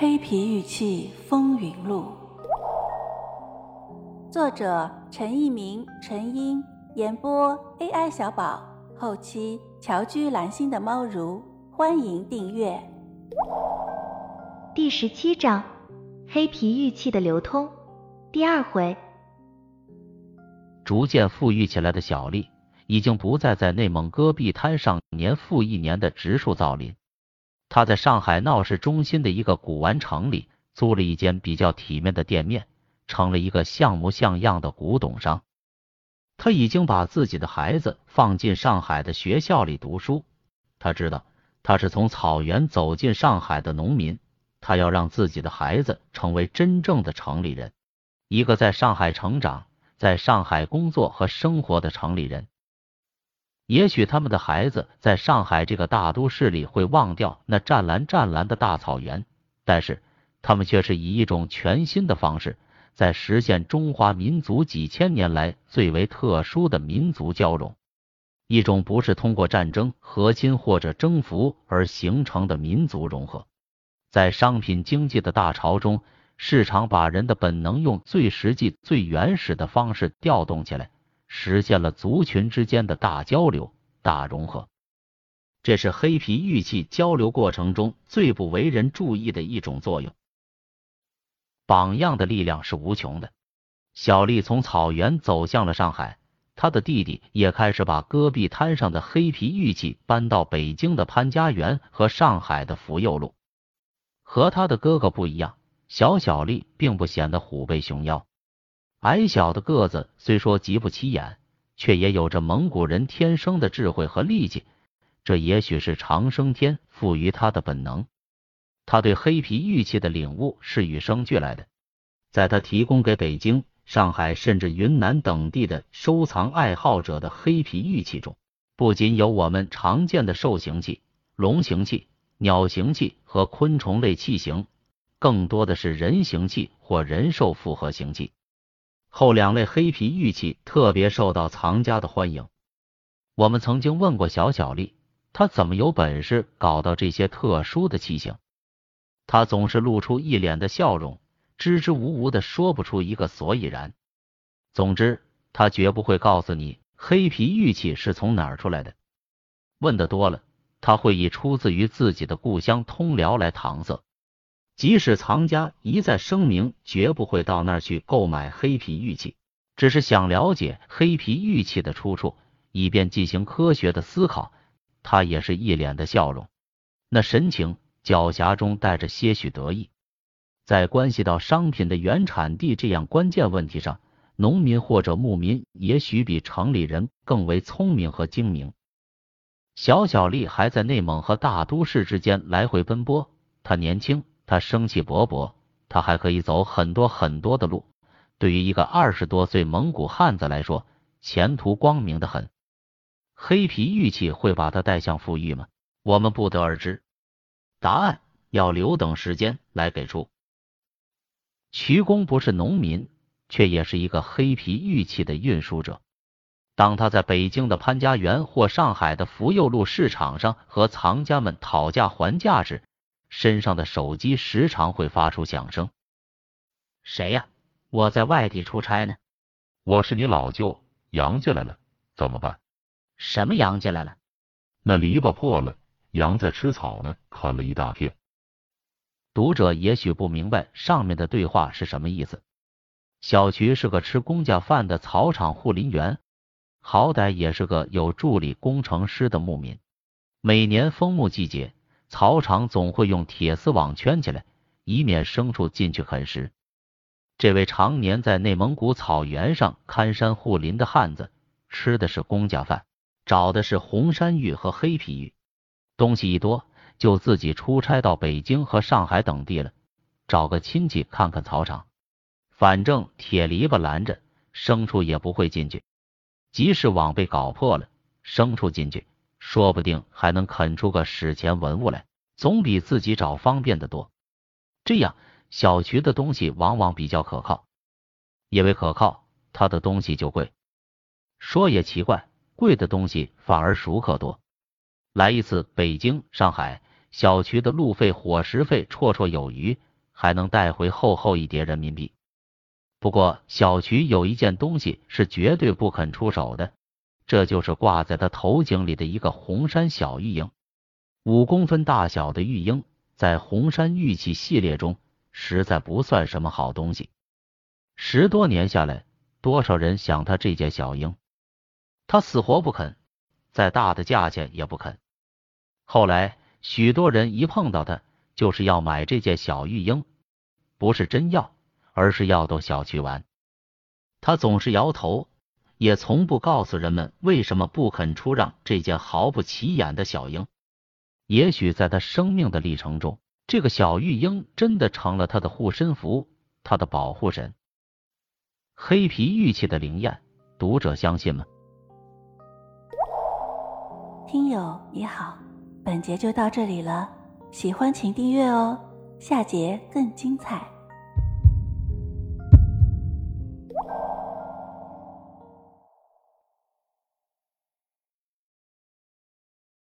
黑皮玉器风云录》，作者陈一鸣、陈英，演播 AI 小宝，后期乔居蓝心的猫如，欢迎订阅。第十七章：黑皮玉器的流通。第二回，逐渐富裕起来的小丽，已经不再在内蒙戈壁滩上年复一年的植树造林。他在上海闹市中心的一个古玩城里租了一间比较体面的店面，成了一个像模像样的古董商。他已经把自己的孩子放进上海的学校里读书。他知道他是从草原走进上海的农民，他要让自己的孩子成为真正的城里人，一个在上海成长、在上海工作和生活的城里人。也许他们的孩子在上海这个大都市里会忘掉那湛蓝湛蓝的大草原，但是他们却是以一种全新的方式，在实现中华民族几千年来最为特殊的民族交融，一种不是通过战争、和亲或者征服而形成的民族融合。在商品经济的大潮中，市场把人的本能用最实际、最原始的方式调动起来。实现了族群之间的大交流、大融合，这是黑皮玉器交流过程中最不为人注意的一种作用。榜样的力量是无穷的。小丽从草原走向了上海，她的弟弟也开始把戈壁滩上的黑皮玉器搬到北京的潘家园和上海的福佑路。和他的哥哥不一样，小小丽并不显得虎背熊腰。矮小的个子虽说极不起眼，却也有着蒙古人天生的智慧和力气。这也许是长生天赋予他的本能。他对黑皮玉器的领悟是与生俱来的。在他提供给北京、上海甚至云南等地的收藏爱好者的黑皮玉器中，不仅有我们常见的兽形器、龙形器、鸟形器和昆虫类器形，更多的是人形器或人兽复合形器。后两类黑皮玉器特别受到藏家的欢迎。我们曾经问过小小丽，她怎么有本事搞到这些特殊的器型？她总是露出一脸的笑容，支支吾吾的说不出一个所以然。总之，她绝不会告诉你黑皮玉器是从哪儿出来的。问的多了，他会以出自于自己的故乡通辽来搪塞。即使藏家一再声明绝不会到那儿去购买黑皮玉器，只是想了解黑皮玉器的出处，以便进行科学的思考，他也是一脸的笑容，那神情狡黠中带着些许得意。在关系到商品的原产地这样关键问题上，农民或者牧民也许比城里人更为聪明和精明。小小丽还在内蒙和大都市之间来回奔波，她年轻。他生气勃勃，他还可以走很多很多的路。对于一个二十多岁蒙古汉子来说，前途光明的很。黑皮玉器会把他带向富裕吗？我们不得而知，答案要留等时间来给出。徐公不是农民，却也是一个黑皮玉器的运输者。当他在北京的潘家园或上海的福佑路市场上和藏家们讨价还价时，身上的手机时常会发出响声。谁呀？我在外地出差呢。我是你老舅，杨家来了，怎么办？什么杨家来了？那篱笆破了，羊在吃草呢，啃了一大片。读者也许不明白上面的对话是什么意思。小徐是个吃公家饭的草场护林员，好歹也是个有助理工程师的牧民。每年枫木季节。草场总会用铁丝网圈起来，以免牲畜进去啃食。这位常年在内蒙古草原上看山护林的汉子，吃的是公家饭，找的是红山玉和黑皮玉。东西一多，就自己出差到北京和上海等地了，找个亲戚看看草场。反正铁篱笆拦着，牲畜也不会进去。即使网被搞破了，牲畜进去。说不定还能啃出个史前文物来，总比自己找方便的多。这样，小徐的东西往往比较可靠，因为可靠，他的东西就贵。说也奇怪，贵的东西反而熟客多。来一次北京、上海，小徐的路费、伙食费绰绰有余，还能带回厚厚一叠人民币。不过小渠有一件东西是绝对不肯出手的，这就是挂在他头颈里的一个红山小玉鹰。五公分大小的玉鹰，在红山玉器系列中实在不算什么好东西。十多年下来，多少人想他这件小鹰，他死活不肯，再大的价钱也不肯。后来许多人一碰到他，就是要买这件小玉鹰，不是真要。而是要逗小曲玩，他总是摇头，也从不告诉人们为什么不肯出让这件毫不起眼的小鹰。也许在他生命的历程中，这个小玉鹰真的成了他的护身符，他的保护神。黑皮玉器的灵验，读者相信吗？听友你好，本节就到这里了，喜欢请订阅哦，下节更精彩。